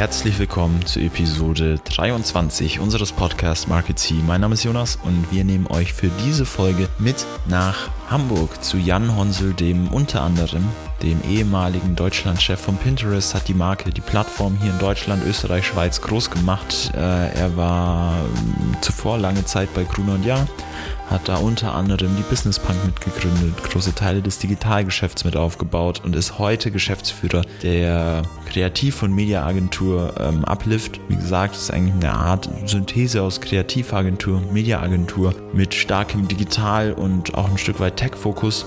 herzlich willkommen zu Episode 23 unseres Podcasts Market C. Mein Name ist Jonas und wir nehmen euch für diese Folge mit nach Hamburg zu Jan Honsel, dem unter anderem dem ehemaligen Deutschlandchef von Pinterest, hat die Marke, die Plattform hier in Deutschland, Österreich, Schweiz groß gemacht. Äh, er war ähm, zuvor lange Zeit bei Gruner und Jahr, hat da unter anderem die Business Punk mitgegründet, große Teile des Digitalgeschäfts mit aufgebaut und ist heute Geschäftsführer der Kreativ- und Mediaagentur ähm, Uplift. Wie gesagt, ist eigentlich eine Art Synthese aus Kreativagentur, Mediaagentur mit starkem Digital- und auch ein Stück weit Tech-Fokus.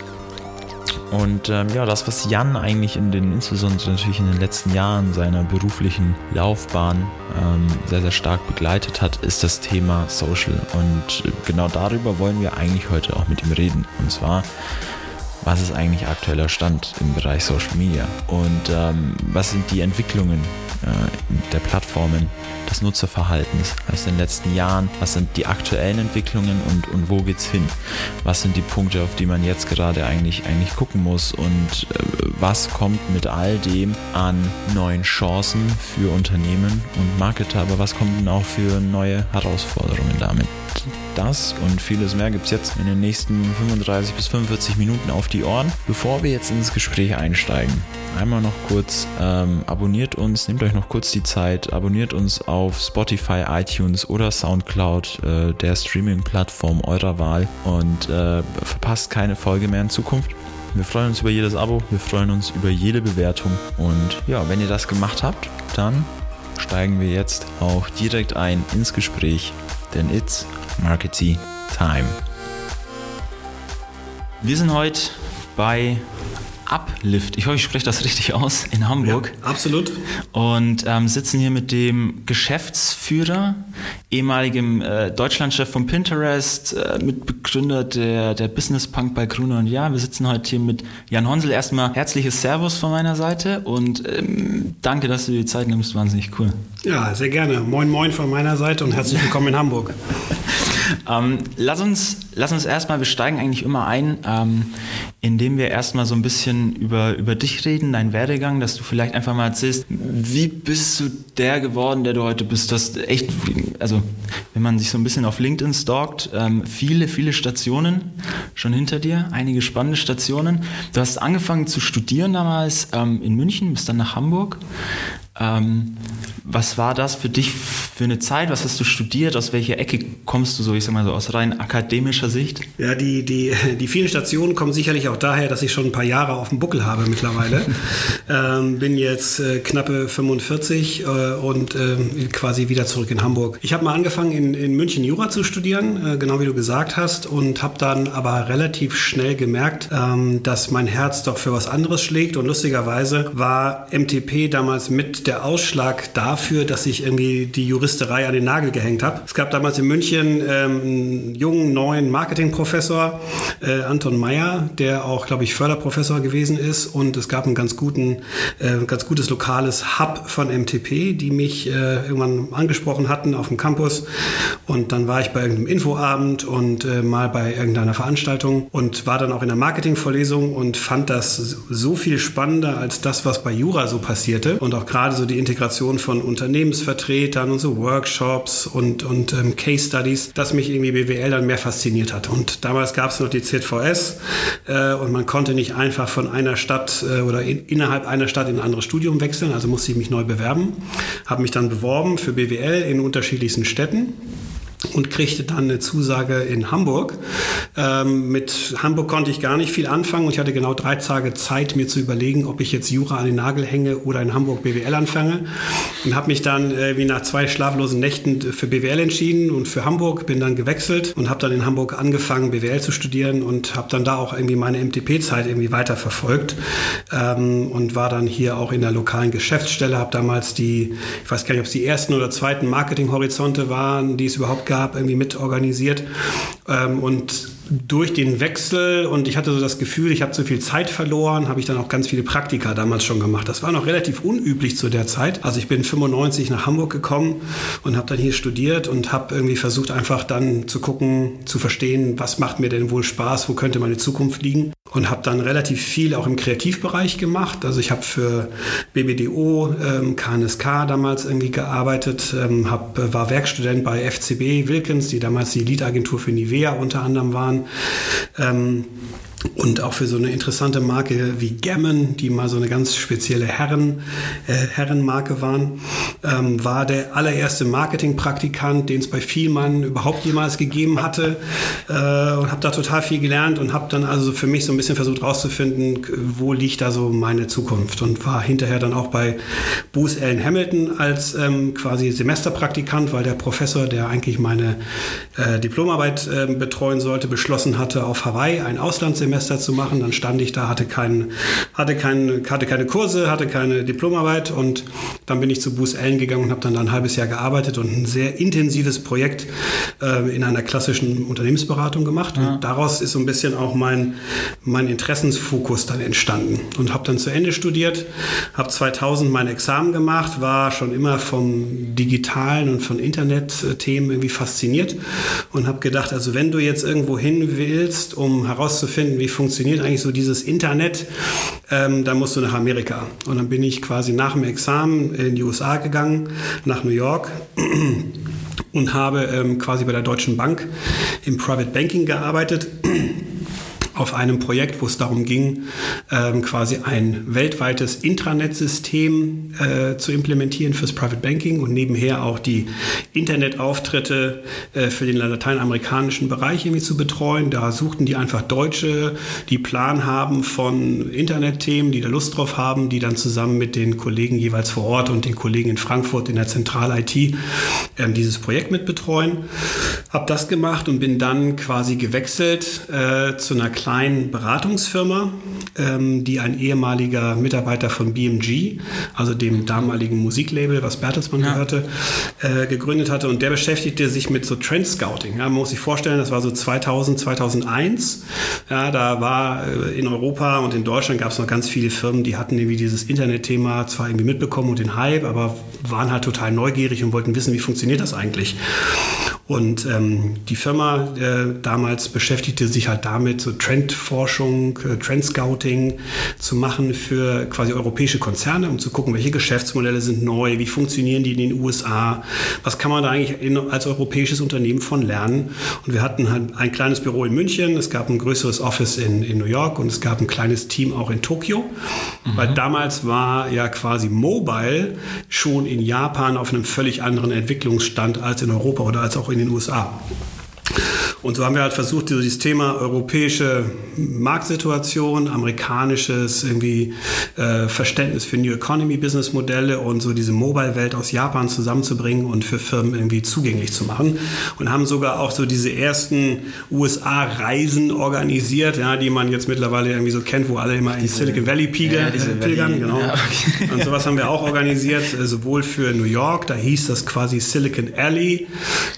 Und ähm, ja, das, was Jan eigentlich in den, insbesondere natürlich in den letzten Jahren seiner beruflichen Laufbahn ähm, sehr, sehr stark begleitet hat, ist das Thema Social. Und genau darüber wollen wir eigentlich heute auch mit ihm reden. Und zwar, was ist eigentlich aktueller Stand im Bereich Social Media? Und ähm, was sind die Entwicklungen äh, der Plattformen, des Nutzerverhaltens aus den letzten Jahren? Was sind die aktuellen Entwicklungen und, und wo geht's hin? Was sind die Punkte, auf die man jetzt gerade eigentlich, eigentlich gucken muss? Und äh, was kommt mit all dem an neuen Chancen für Unternehmen und Marketer? Aber was kommt denn auch für neue Herausforderungen damit? Das und vieles mehr gibt es jetzt in den nächsten 35 bis 45 Minuten auf die Ohren. Bevor wir jetzt ins Gespräch einsteigen, einmal noch kurz ähm, abonniert uns, nehmt euch noch kurz die Zeit, abonniert uns auf Spotify, iTunes oder Soundcloud, äh, der Streaming-Plattform eurer Wahl und äh, verpasst keine Folge mehr in Zukunft. Wir freuen uns über jedes Abo, wir freuen uns über jede Bewertung und ja, wenn ihr das gemacht habt, dann steigen wir jetzt auch direkt ein ins Gespräch, denn it's Marketing Time. Wir sind heute bei Uplift. Ich hoffe, ich spreche das richtig aus in Hamburg. Ja, absolut. Und ähm, sitzen hier mit dem Geschäftsführer, ehemaligem äh, Deutschlandchef von Pinterest, äh, Mitbegründer der, der Business Punk bei Gruner und Ja. Wir sitzen heute hier mit Jan Honsel. Erstmal herzliches Servus von meiner Seite und ähm, danke, dass du dir die Zeit nimmst. Wahnsinnig cool. Ja, sehr gerne. Moin, moin von meiner Seite und herzlich willkommen in Hamburg. Ähm, lass, uns, lass uns erstmal, wir steigen eigentlich immer ein, ähm, indem wir erstmal so ein bisschen über, über dich reden, deinen Werdegang, dass du vielleicht einfach mal erzählst, wie bist du der geworden, der du heute bist? Du hast echt, also wenn man sich so ein bisschen auf LinkedIn stalkt, ähm, viele, viele Stationen schon hinter dir, einige spannende Stationen. Du hast angefangen zu studieren damals ähm, in München, bist dann nach Hamburg. Ähm, was war das für dich für eine Zeit? Was hast du studiert? Aus welcher Ecke kommst du so, ich sag mal so, aus rein akademischer Sicht? Ja, die, die, die vielen Stationen kommen sicherlich auch daher, dass ich schon ein paar Jahre auf dem Buckel habe mittlerweile. ähm, bin jetzt äh, knappe 45 äh, und äh, quasi wieder zurück in Hamburg. Ich habe mal angefangen in, in München Jura zu studieren, äh, genau wie du gesagt hast, und habe dann aber relativ schnell gemerkt, ähm, dass mein Herz doch für was anderes schlägt. Und lustigerweise war MTP damals mit der Ausschlag dafür, dass ich irgendwie die Juristerei an den Nagel gehängt habe. Es gab damals in München ähm, einen jungen, neuen Marketingprofessor, äh, Anton Meyer, der auch, glaube ich, Förderprofessor gewesen ist. Und es gab ein ganz, guten, äh, ganz gutes lokales Hub von MTP, die mich äh, irgendwann angesprochen hatten auf dem Campus. Und dann war ich bei irgendeinem Infoabend und äh, mal bei irgendeiner Veranstaltung und war dann auch in der Marketingvorlesung und fand das so viel spannender als das, was bei Jura so passierte. Und auch gerade so die Integration von Unternehmensvertretern und so Workshops und, und ähm, Case Studies, dass mich irgendwie BWL dann mehr fasziniert hat. Und damals gab es noch die ZVS äh, und man konnte nicht einfach von einer Stadt äh, oder in, innerhalb einer Stadt in ein anderes Studium wechseln, also musste ich mich neu bewerben. Habe mich dann beworben für BWL in unterschiedlichsten Städten und kriegte dann eine Zusage in Hamburg. Ähm, mit Hamburg konnte ich gar nicht viel anfangen und ich hatte genau drei Tage Zeit, mir zu überlegen, ob ich jetzt Jura an den Nagel hänge oder in Hamburg BWL anfange. Und habe mich dann äh, wie nach zwei schlaflosen Nächten für BWL entschieden und für Hamburg, bin dann gewechselt und habe dann in Hamburg angefangen, BWL zu studieren und habe dann da auch irgendwie meine MTP-Zeit irgendwie weiterverfolgt ähm, und war dann hier auch in der lokalen Geschäftsstelle, habe damals die, ich weiß gar nicht, ob es die ersten oder zweiten Marketing-Horizonte waren, die es überhaupt gab, irgendwie mitorganisiert. Ähm, und durch den Wechsel und ich hatte so das Gefühl, ich habe zu viel Zeit verloren, habe ich dann auch ganz viele Praktika damals schon gemacht. Das war noch relativ unüblich zu der Zeit. Also ich bin 95 nach Hamburg gekommen und habe dann hier studiert und habe irgendwie versucht einfach dann zu gucken, zu verstehen, was macht mir denn wohl Spaß, wo könnte meine Zukunft liegen und habe dann relativ viel auch im Kreativbereich gemacht. Also ich habe für BBDO, ähm, KNSK damals irgendwie gearbeitet, ähm, hab, war Werkstudent bei FCB Wilkins, die damals die Lead-Agentur für Nivea unter anderem waren. Ähm, und auch für so eine interessante Marke wie Gammon, die mal so eine ganz spezielle Herren, äh, Herrenmarke waren, ähm, war der allererste Marketingpraktikant, den es bei Vielmann überhaupt jemals gegeben hatte. Äh, und habe da total viel gelernt und habe dann also für mich so ein bisschen versucht herauszufinden, wo liegt da so meine Zukunft? Und war hinterher dann auch bei Bruce Allen Hamilton als ähm, quasi Semesterpraktikant, weil der Professor, der eigentlich meine äh, Diplomarbeit ähm, betreuen sollte, beschlossen hatte, auf Hawaii ein Auslandssemester Semester zu machen. Dann stand ich da, hatte, kein, hatte, kein, hatte keine Kurse, hatte keine Diplomarbeit und dann bin ich zu Booz Allen gegangen und habe dann da ein halbes Jahr gearbeitet und ein sehr intensives Projekt äh, in einer klassischen Unternehmensberatung gemacht. Ja. Und daraus ist so ein bisschen auch mein, mein Interessensfokus dann entstanden und habe dann zu Ende studiert, habe 2000 mein Examen gemacht, war schon immer vom digitalen und von Internetthemen irgendwie fasziniert und habe gedacht, also wenn du jetzt irgendwo hin willst, um herauszufinden, wie funktioniert eigentlich so dieses Internet, ähm, dann musst du nach Amerika. Und dann bin ich quasi nach dem Examen in die USA gegangen, nach New York und habe ähm, quasi bei der Deutschen Bank im Private Banking gearbeitet auf einem Projekt, wo es darum ging, ähm, quasi ein weltweites Intranet-System äh, zu implementieren fürs Private Banking und nebenher auch die Internetauftritte äh, für den lateinamerikanischen Bereich irgendwie zu betreuen. Da suchten die einfach Deutsche, die Plan haben von Internetthemen, die da Lust drauf haben, die dann zusammen mit den Kollegen jeweils vor Ort und den Kollegen in Frankfurt in der Zentral-IT äh, dieses Projekt mit betreuen. Habe das gemacht und bin dann quasi gewechselt äh, zu einer kleinen Beratungsfirma, ähm, die ein ehemaliger Mitarbeiter von BMG, also dem damaligen Musiklabel, was Bertelsmann ja. gehörte, äh, gegründet hatte. Und der beschäftigte sich mit so Trend Scouting. Ja, man muss sich vorstellen, das war so 2000, 2001. Ja, da war äh, in Europa und in Deutschland gab es noch ganz viele Firmen, die hatten irgendwie dieses Internetthema zwar irgendwie mitbekommen und den Hype, aber waren halt total neugierig und wollten wissen, wie funktioniert das eigentlich. Und ähm, die Firma äh, damals beschäftigte sich halt damit, so Trendforschung, äh, Trendscouting zu machen für quasi europäische Konzerne, um zu gucken, welche Geschäftsmodelle sind neu, wie funktionieren die in den USA, was kann man da eigentlich in, als europäisches Unternehmen von lernen. Und wir hatten halt ein kleines Büro in München, es gab ein größeres Office in, in New York und es gab ein kleines Team auch in Tokio, mhm. weil damals war ja quasi Mobile schon in Japan auf einem völlig anderen Entwicklungsstand als in Europa oder als auch in den USA. Und so haben wir halt versucht, dieses Thema europäische Marktsituation, amerikanisches irgendwie äh, Verständnis für New Economy Business Modelle und so diese Mobile-Welt aus Japan zusammenzubringen und für Firmen irgendwie zugänglich zu machen. Und haben sogar auch so diese ersten USA-Reisen organisiert, ja, die man jetzt mittlerweile irgendwie so kennt, wo alle immer in Silicon Valley pilgern. Ja, pilgern genau. Ja, okay. Und sowas haben wir auch organisiert, äh, sowohl für New York, da hieß das quasi Silicon Alley.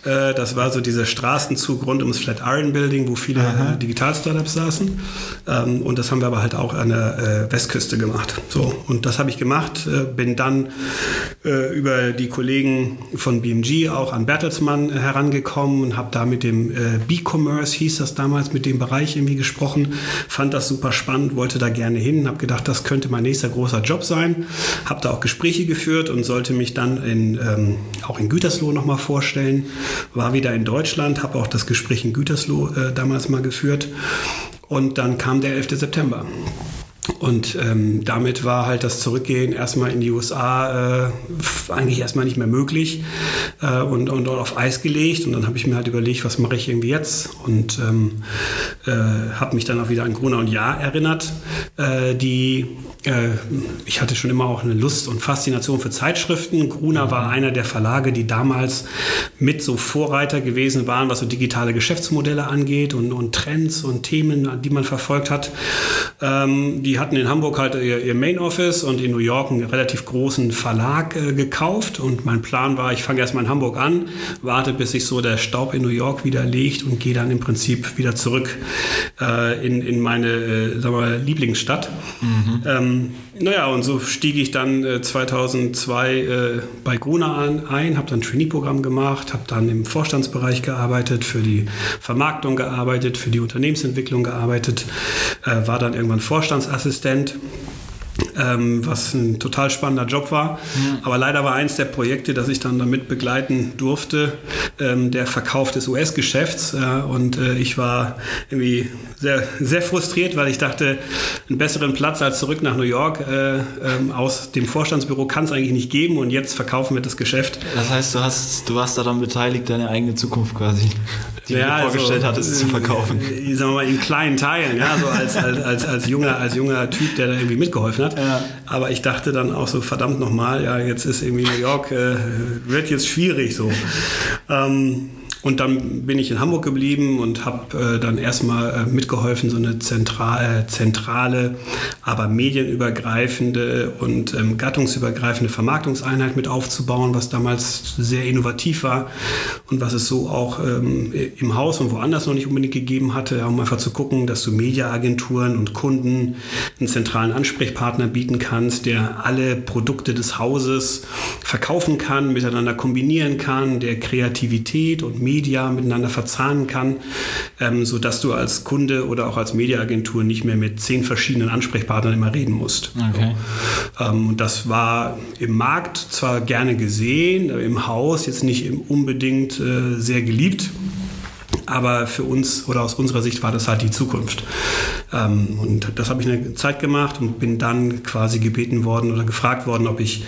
Äh, das war so dieser Straßenzug rund ums das Flatiron Building, wo viele äh, Digital-Startups saßen. Ähm, und das haben wir aber halt auch an der äh, Westküste gemacht. So, und das habe ich gemacht, äh, bin dann äh, über die Kollegen von BMG auch an Bertelsmann herangekommen und habe da mit dem äh, B-Commerce, hieß das damals, mit dem Bereich irgendwie gesprochen. Fand das super spannend, wollte da gerne hin, habe gedacht, das könnte mein nächster großer Job sein. Habe da auch Gespräche geführt und sollte mich dann in, ähm, auch in Gütersloh nochmal vorstellen. War wieder in Deutschland, habe auch das Gespräch in Gütersloh äh, damals mal geführt. Und dann kam der 11. September. Und ähm, damit war halt das Zurückgehen erstmal in die USA äh, eigentlich erstmal nicht mehr möglich äh, und, und auf Eis gelegt. Und dann habe ich mir halt überlegt, was mache ich irgendwie jetzt? Und ähm, äh, habe mich dann auch wieder an Gruner und Jahr erinnert, äh, die äh, ich hatte schon immer auch eine Lust und Faszination für Zeitschriften. Gruner war einer der Verlage, die damals mit so Vorreiter gewesen waren, was so digitale Geschäftsmodelle angeht und, und Trends und Themen, die man verfolgt hat. Ähm, die hatten hatten in Hamburg halt ihr, ihr, Main Office und in New York einen relativ großen Verlag äh, gekauft. Und mein Plan war, ich fange erstmal in Hamburg an, warte, bis sich so der Staub in New York wieder legt und gehe dann im Prinzip wieder zurück äh, in, in meine äh, sagen wir, Lieblingsstadt. Mhm. Ähm, naja, und so stieg ich dann äh, 2002 äh, bei an, ein, habe dann ein Trainee-Programm gemacht, habe dann im Vorstandsbereich gearbeitet, für die Vermarktung gearbeitet, für die Unternehmensentwicklung gearbeitet, äh, war dann irgendwann Vorstandsassistent ähm, was ein total spannender Job war. Ja. Aber leider war eins der Projekte, das ich dann damit begleiten durfte, ähm, der Verkauf des US-Geschäfts. Äh, und äh, ich war irgendwie sehr, sehr frustriert, weil ich dachte, einen besseren Platz als zurück nach New York äh, ähm, aus dem Vorstandsbüro kann es eigentlich nicht geben und jetzt verkaufen wir das Geschäft. Das heißt, du, hast, du warst daran beteiligt, deine eigene Zukunft quasi die ja, du dir vorgestellt also, hattest, zu verkaufen. Äh, sagen wir mal in kleinen Teilen, ja, so als, als, als, als, junger, als junger Typ, der da irgendwie mitgeholfen hat. Ja. Aber ich dachte dann auch so, verdammt nochmal, ja, jetzt ist irgendwie New York, äh, wird jetzt schwierig so. Ähm, und dann bin ich in Hamburg geblieben und habe äh, dann erstmal äh, mitgeholfen, so eine zentral, zentrale, aber medienübergreifende und ähm, gattungsübergreifende Vermarktungseinheit mit aufzubauen, was damals sehr innovativ war und was es so auch ähm, im Haus und woanders noch nicht unbedingt gegeben hatte, um einfach zu gucken, dass du Mediaagenturen und Kunden einen zentralen Ansprechpartner bieten kannst, der alle Produkte des Hauses verkaufen kann, miteinander kombinieren kann, der Kreativität und Medien Media miteinander verzahnen kann, ähm, sodass du als Kunde oder auch als Mediaagentur nicht mehr mit zehn verschiedenen Ansprechpartnern immer reden musst. Okay. So. Ähm, und das war im Markt zwar gerne gesehen, im Haus jetzt nicht unbedingt äh, sehr geliebt. Aber für uns oder aus unserer Sicht war das halt die Zukunft. Ähm, und das habe ich eine Zeit gemacht und bin dann quasi gebeten worden oder gefragt worden, ob ich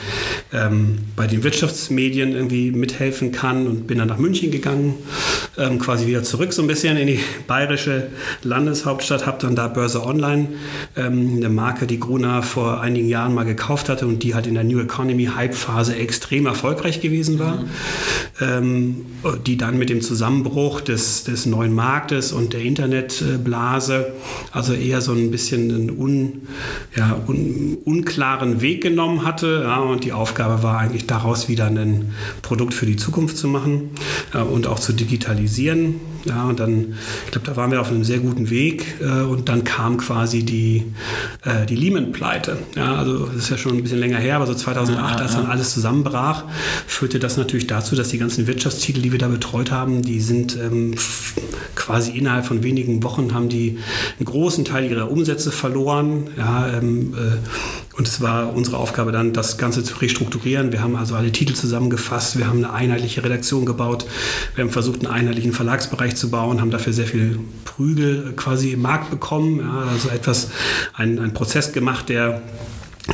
ähm, bei den Wirtschaftsmedien irgendwie mithelfen kann und bin dann nach München gegangen, ähm, quasi wieder zurück so ein bisschen in die bayerische Landeshauptstadt, habe dann da Börse Online, ähm, eine Marke, die Gruner vor einigen Jahren mal gekauft hatte und die halt in der New Economy Hype-Phase extrem erfolgreich gewesen war, mhm. Ähm, die dann mit dem Zusammenbruch des des neuen Marktes und der Internetblase, also eher so ein bisschen einen un, ja, un, unklaren Weg genommen hatte. Ja, und die Aufgabe war eigentlich daraus wieder ein Produkt für die Zukunft zu machen äh, und auch zu digitalisieren. Ja, und dann, ich glaube, da waren wir auf einem sehr guten Weg äh, und dann kam quasi die, äh, die Lehman-Pleite. Ja, also das ist ja schon ein bisschen länger her, aber so 2008, als dann alles zusammenbrach, führte das natürlich dazu, dass die ganzen Wirtschaftstitel, die wir da betreut haben, die sind ähm, quasi innerhalb von wenigen Wochen haben die einen großen Teil ihrer Umsätze verloren. Ja, ähm, äh, und es war unsere Aufgabe dann, das Ganze zu restrukturieren. Wir haben also alle Titel zusammengefasst, wir haben eine einheitliche Redaktion gebaut, wir haben versucht, einen einheitlichen Verlagsbereich zu bauen, haben dafür sehr viel Prügel quasi im Markt bekommen. Ja, also etwas, ein, ein Prozess gemacht, der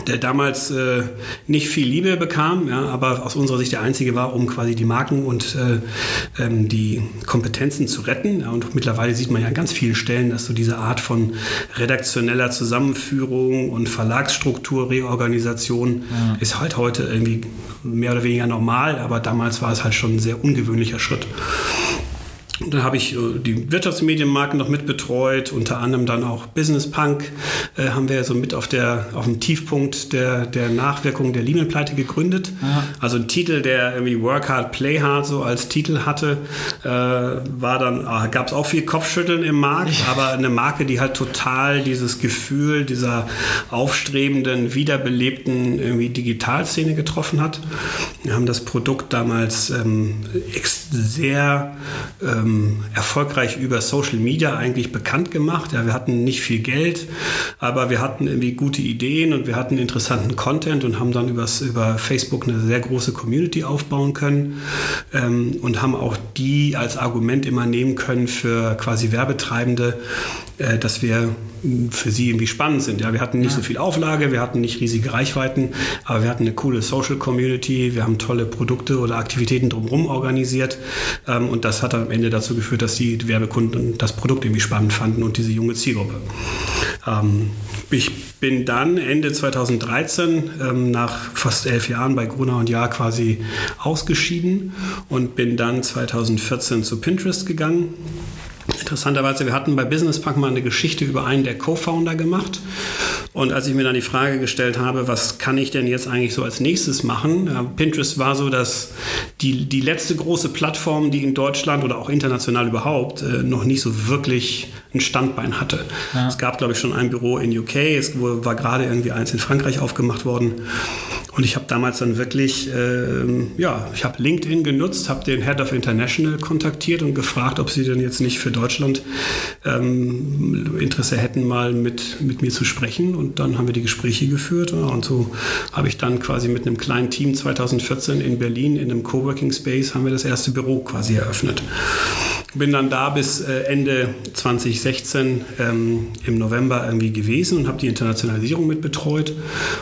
der damals äh, nicht viel Liebe bekam, ja, aber aus unserer Sicht der einzige war, um quasi die Marken und äh, ähm, die Kompetenzen zu retten. Ja, und mittlerweile sieht man ja an ganz vielen Stellen, dass so diese Art von redaktioneller Zusammenführung und Verlagsstruktur, Reorganisation ja. ist halt heute irgendwie mehr oder weniger normal, aber damals war es halt schon ein sehr ungewöhnlicher Schritt. Dann habe ich äh, die Wirtschaftsmedienmarken noch mit betreut, unter anderem dann auch Business Punk äh, haben wir so mit auf, der, auf dem Tiefpunkt der, der Nachwirkungen der Lehman-Pleite gegründet. Ja. Also ein Titel, der irgendwie Work Hard, Play Hard so als Titel hatte, äh, war dann, äh, gab es auch viel Kopfschütteln im Markt, aber eine Marke, die halt total dieses Gefühl dieser aufstrebenden, wiederbelebten irgendwie Digitalszene getroffen hat. Wir haben das Produkt damals ähm, sehr ähm, ähm, erfolgreich über Social Media eigentlich bekannt gemacht. Ja, wir hatten nicht viel Geld, aber wir hatten irgendwie gute Ideen und wir hatten interessanten Content und haben dann übers, über Facebook eine sehr große Community aufbauen können ähm, und haben auch die als Argument immer nehmen können für quasi Werbetreibende, äh, dass wir für sie irgendwie spannend sind. Ja, wir hatten nicht ja. so viel Auflage, wir hatten nicht riesige Reichweiten, aber wir hatten eine coole Social Community, wir haben tolle Produkte oder Aktivitäten drumherum organisiert ähm, und das hat am Ende dazu geführt, dass die Werbekunden das Produkt irgendwie spannend fanden und diese junge Zielgruppe. Ähm, ich bin dann Ende 2013 ähm, nach fast elf Jahren bei Gruner und Jahr quasi ausgeschieden und bin dann 2014 zu Pinterest gegangen Interessanterweise, wir hatten bei Business Punk mal eine Geschichte über einen der Co-Founder gemacht. Und als ich mir dann die Frage gestellt habe, was kann ich denn jetzt eigentlich so als nächstes machen? Ja, Pinterest war so, dass die, die letzte große Plattform, die in Deutschland oder auch international überhaupt äh, noch nicht so wirklich ein Standbein hatte. Ja. Es gab, glaube ich, schon ein Büro in UK, es war gerade irgendwie eins in Frankreich aufgemacht worden. Und ich habe damals dann wirklich, äh, ja, ich habe LinkedIn genutzt, habe den Head of International kontaktiert und gefragt, ob sie denn jetzt nicht für Deutschland ähm, Interesse hätten, mal mit, mit mir zu sprechen. Und dann haben wir die Gespräche geführt. Und so habe ich dann quasi mit einem kleinen Team 2014 in Berlin in einem Coworking Space haben wir das erste Büro quasi eröffnet. Bin dann da bis äh, Ende 2016 ähm, im November irgendwie gewesen und habe die Internationalisierung mit betreut.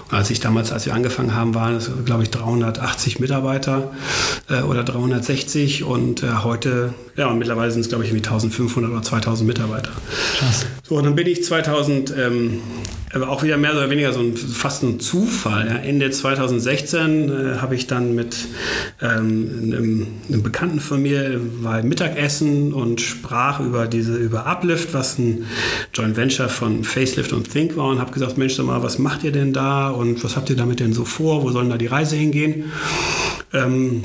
Und als ich damals, als wir angefangen haben, waren es, glaube ich, 380 Mitarbeiter äh, oder 360 und äh, heute, ja, und mittlerweile sind es, glaube ich, irgendwie 1500 oder 2000 Mitarbeiter. Krass. So, und dann bin ich 2000, ähm, aber auch wieder mehr oder weniger so ein, fast ein Zufall. Ja. Ende 2016 äh, habe ich dann mit ähm, einem, einem, Bekannten von mir war Mittagessen und sprach über diese über Uplift, was ein Joint Venture von Facelift und Think war und habe gesagt, Mensch, sag mal, was macht ihr denn da und was habt ihr damit denn so vor? Wo soll da die Reise hingehen? Ähm,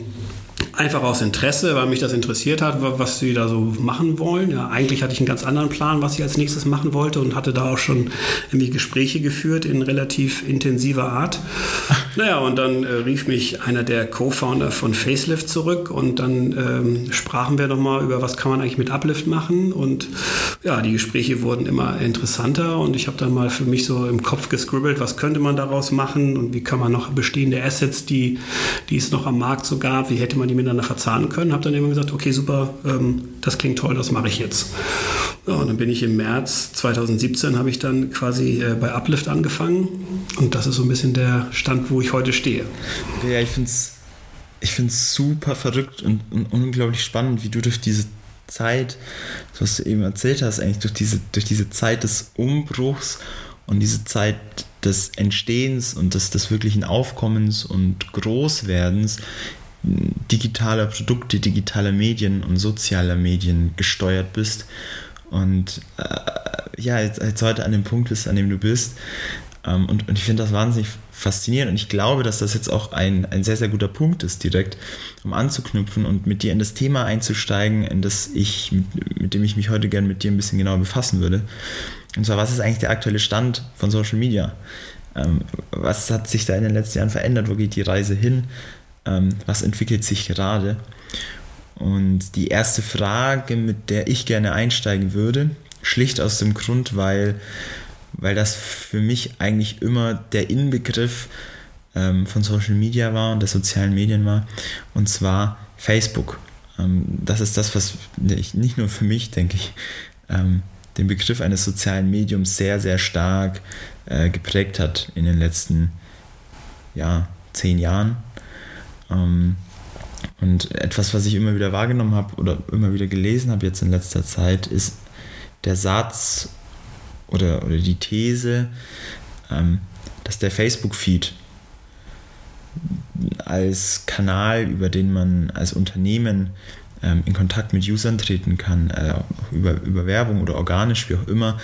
Einfach aus Interesse, weil mich das interessiert hat, was sie da so machen wollen. Ja, eigentlich hatte ich einen ganz anderen Plan, was ich als nächstes machen wollte und hatte da auch schon irgendwie Gespräche geführt in relativ intensiver Art. Naja, und dann äh, rief mich einer der Co-Founder von Facelift zurück und dann ähm, sprachen wir nochmal über, was kann man eigentlich mit Uplift machen. Und ja, die Gespräche wurden immer interessanter und ich habe dann mal für mich so im Kopf gescribbelt, was könnte man daraus machen und wie kann man noch bestehende Assets, die, die es noch am Markt so gab, wie hätte man die miteinander verzahnen können. Habe dann immer gesagt, okay, super, ähm, das klingt toll, das mache ich jetzt. Ja, und dann bin ich im März 2017 habe ich dann quasi äh, bei Uplift angefangen und das ist so ein bisschen der Stand, wo ich heute stehe. Ja, ich finde es ich find's super verrückt und, und, unglaublich spannend, wie du durch diese Zeit, was du eben erzählt hast, eigentlich durch diese, durch diese Zeit des Umbruchs und diese Zeit des Entstehens und des, des wirklichen Aufkommens und Großwerdens digitaler Produkte, digitaler Medien und sozialer Medien gesteuert bist und äh, ja, jetzt, jetzt, heute an dem Punkt bist, an dem du bist. Ähm, und, und ich finde das wahnsinnig faszinierend und ich glaube, dass das jetzt auch ein, ein sehr, sehr guter Punkt ist, direkt, um anzuknüpfen und mit dir in das Thema einzusteigen, in das ich, mit, mit dem ich mich heute gerne mit dir ein bisschen genauer befassen würde. Und zwar, was ist eigentlich der aktuelle Stand von Social Media? Ähm, was hat sich da in den letzten Jahren verändert? Wo geht die Reise hin? Ähm, was entwickelt sich gerade? Und die erste Frage, mit der ich gerne einsteigen würde, schlicht aus dem Grund, weil, weil das für mich eigentlich immer der Inbegriff ähm, von Social Media war und der sozialen Medien war, und zwar Facebook. Ähm, das ist das, was ich, nicht nur für mich, denke ich, ähm, den Begriff eines sozialen Mediums sehr, sehr stark äh, geprägt hat in den letzten ja, zehn Jahren. Ähm, und etwas, was ich immer wieder wahrgenommen habe oder immer wieder gelesen habe jetzt in letzter Zeit, ist der Satz oder, oder die These, ähm, dass der Facebook-Feed als Kanal, über den man als Unternehmen ähm, in Kontakt mit Usern treten kann, äh, über, über Werbung oder organisch, wie auch immer,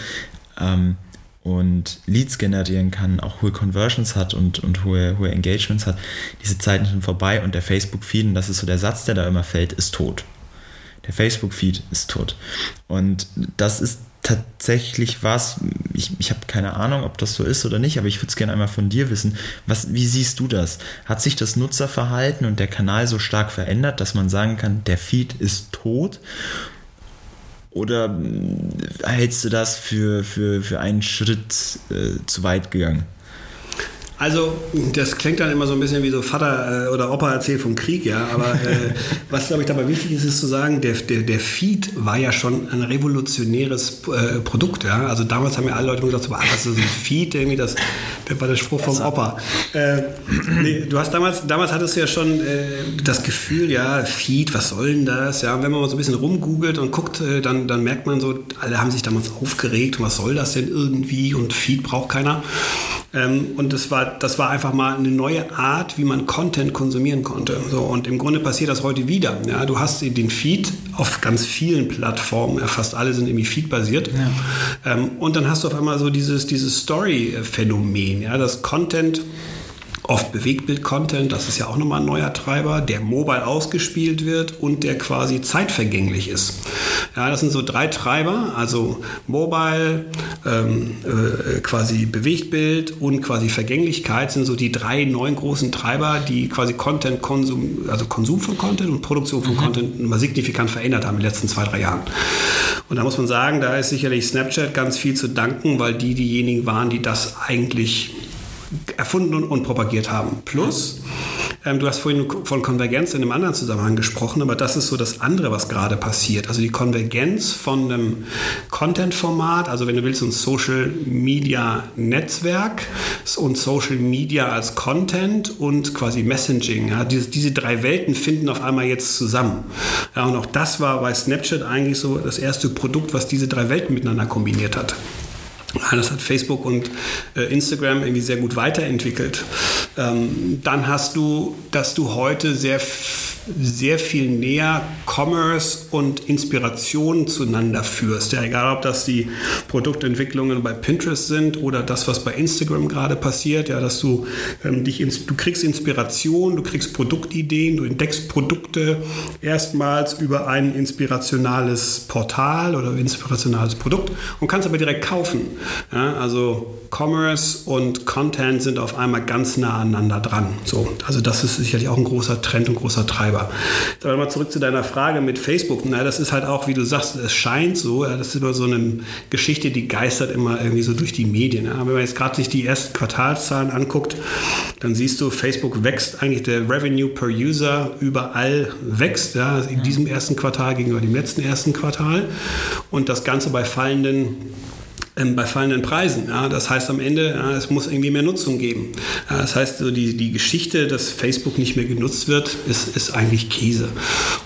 und Leads generieren kann, auch hohe Conversions hat und, und hohe, hohe Engagements hat, diese Zeiten sind vorbei und der Facebook-Feed, und das ist so der Satz, der da immer fällt, ist tot. Der Facebook-Feed ist tot. Und das ist tatsächlich was, ich, ich habe keine Ahnung, ob das so ist oder nicht, aber ich würde es gerne einmal von dir wissen. Was, wie siehst du das? Hat sich das Nutzerverhalten und der Kanal so stark verändert, dass man sagen kann, der Feed ist tot? Oder hm, hältst du das für, für, für einen Schritt äh, zu weit gegangen? Also, das klingt dann immer so ein bisschen wie so Vater äh, oder Opa erzählt vom Krieg, ja. Aber äh, was, glaube ich, dabei wichtig ist, ist zu sagen, der, der, der Feed war ja schon ein revolutionäres äh, Produkt, ja. Also damals haben ja alle Leute gesagt, so, ah, was ist ein Feed? Irgendwie das, das war der Spruch vom Opa. Äh, nee, du hast damals, damals hattest du ja schon äh, das Gefühl, ja, Feed, was soll denn das? Ja, wenn man mal so ein bisschen rumgoogelt und guckt, äh, dann, dann merkt man so, alle haben sich damals aufgeregt, was soll das denn irgendwie? Und Feed braucht keiner. Ähm, und das war, das war einfach mal eine neue Art, wie man Content konsumieren konnte. So, und im Grunde passiert das heute wieder. Ja, du hast den Feed auf ganz vielen Plattformen, ja, fast alle sind irgendwie Feed-basiert. Ja. Ähm, und dann hast du auf einmal so dieses, dieses Story-Phänomen, ja, das Content oft Bewegtbild-Content, das ist ja auch nochmal ein neuer Treiber, der mobile ausgespielt wird und der quasi zeitvergänglich ist. Ja, das sind so drei Treiber, also mobile, ähm, äh, quasi Bewegtbild und quasi Vergänglichkeit sind so die drei neuen großen Treiber, die quasi Content, Konsum, also Konsum von Content und Produktion von mhm. Content mal signifikant verändert haben in den letzten zwei, drei Jahren. Und da muss man sagen, da ist sicherlich Snapchat ganz viel zu danken, weil die diejenigen waren, die das eigentlich erfunden und, propagiert haben. Plus, ähm, du hast vorhin von Konvergenz in einem anderen Zusammenhang gesprochen, aber das ist so das andere, was gerade passiert. Also die Konvergenz von einem Content-Format, also wenn du willst, ein Social-Media-Netzwerk und Social Media als Content und quasi Messaging. Ja, diese, diese drei Welten finden auf einmal jetzt zusammen. Ja, und auch das war bei Snapchat eigentlich so das erste Produkt, was diese drei Welten miteinander kombiniert hat. Das hat Facebook und äh, Instagram irgendwie sehr gut weiterentwickelt. Ähm, dann hast du, dass du heute sehr sehr viel näher Commerce und Inspiration zueinander führst. Ja, egal, ob das die Produktentwicklungen bei Pinterest sind oder das, was bei Instagram gerade passiert, ja, dass du ähm, dich, ins, du kriegst Inspiration, du kriegst Produktideen, du entdeckst Produkte erstmals über ein inspirationales Portal oder inspirationales Produkt und kannst aber direkt kaufen. Ja, also Commerce und Content sind auf einmal ganz nah aneinander dran. So, also das ist sicherlich auch ein großer Trend und großer Treiber. Betreiber. Aber mal zurück zu deiner Frage mit Facebook. Na, das ist halt auch, wie du sagst, es scheint so, das ist immer so eine Geschichte, die geistert immer irgendwie so durch die Medien. Ja. Wenn man jetzt gerade sich die ersten Quartalszahlen anguckt, dann siehst du, Facebook wächst eigentlich, der Revenue per User überall wächst, ja, in diesem ersten Quartal gegenüber dem letzten ersten Quartal. Und das Ganze bei fallenden ähm, bei fallenden Preisen. Ja, das heißt am Ende, ja, es muss irgendwie mehr Nutzung geben. Ja, das heißt, so die, die Geschichte, dass Facebook nicht mehr genutzt wird, ist, ist eigentlich Käse.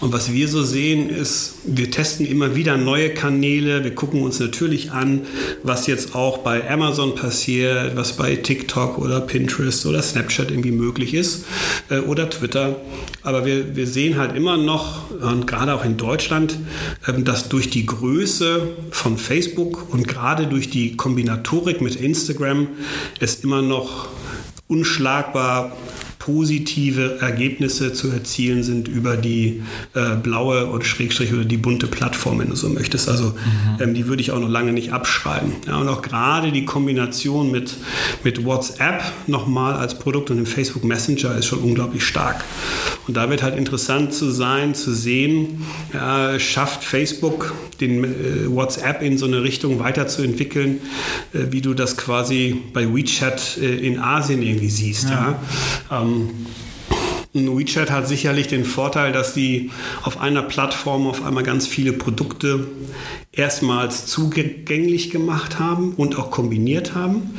Und was wir so sehen, ist, wir testen immer wieder neue Kanäle. Wir gucken uns natürlich an, was jetzt auch bei Amazon passiert, was bei TikTok oder Pinterest oder Snapchat irgendwie möglich ist äh, oder Twitter. Aber wir, wir sehen halt immer noch, und gerade auch in Deutschland, äh, dass durch die Größe von Facebook und gerade durch durch die Kombinatorik mit Instagram es immer noch unschlagbar positive Ergebnisse zu erzielen sind über die äh, blaue oder Schrägstrich oder die bunte Plattform, wenn du so möchtest. Also mhm. ähm, die würde ich auch noch lange nicht abschreiben. Ja, und auch gerade die Kombination mit, mit WhatsApp nochmal als Produkt und dem Facebook Messenger ist schon unglaublich stark. Und da wird halt interessant zu sein, zu sehen, äh, schafft Facebook den äh, WhatsApp in so eine Richtung weiterzuentwickeln, äh, wie du das quasi bei WeChat äh, in Asien irgendwie siehst. Ja. ja? Ähm, WeChat hat sicherlich den Vorteil, dass die auf einer Plattform auf einmal ganz viele Produkte erstmals zugänglich gemacht haben und auch kombiniert haben.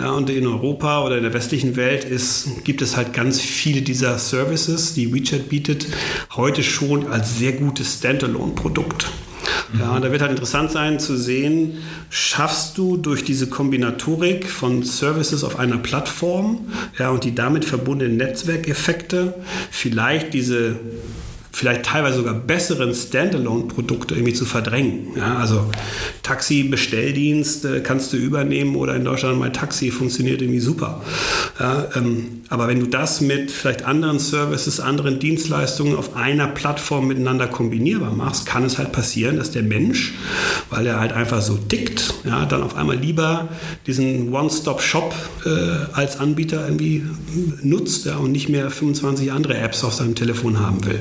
Ja, und in Europa oder in der westlichen Welt ist, gibt es halt ganz viele dieser Services, die WeChat bietet, heute schon als sehr gutes Standalone-Produkt. Ja, da wird halt interessant sein zu sehen, schaffst du durch diese Kombinatorik von Services auf einer Plattform ja, und die damit verbundenen Netzwerkeffekte vielleicht diese vielleicht teilweise sogar besseren Standalone-Produkte irgendwie zu verdrängen. Ja, also Taxi-Bestelldienst äh, kannst du übernehmen oder in Deutschland mein Taxi funktioniert irgendwie super. Ja, ähm, aber wenn du das mit vielleicht anderen Services, anderen Dienstleistungen auf einer Plattform miteinander kombinierbar machst, kann es halt passieren, dass der Mensch, weil er halt einfach so tickt, ja, dann auf einmal lieber diesen One-Stop-Shop äh, als Anbieter irgendwie nutzt ja, und nicht mehr 25 andere Apps auf seinem Telefon haben will.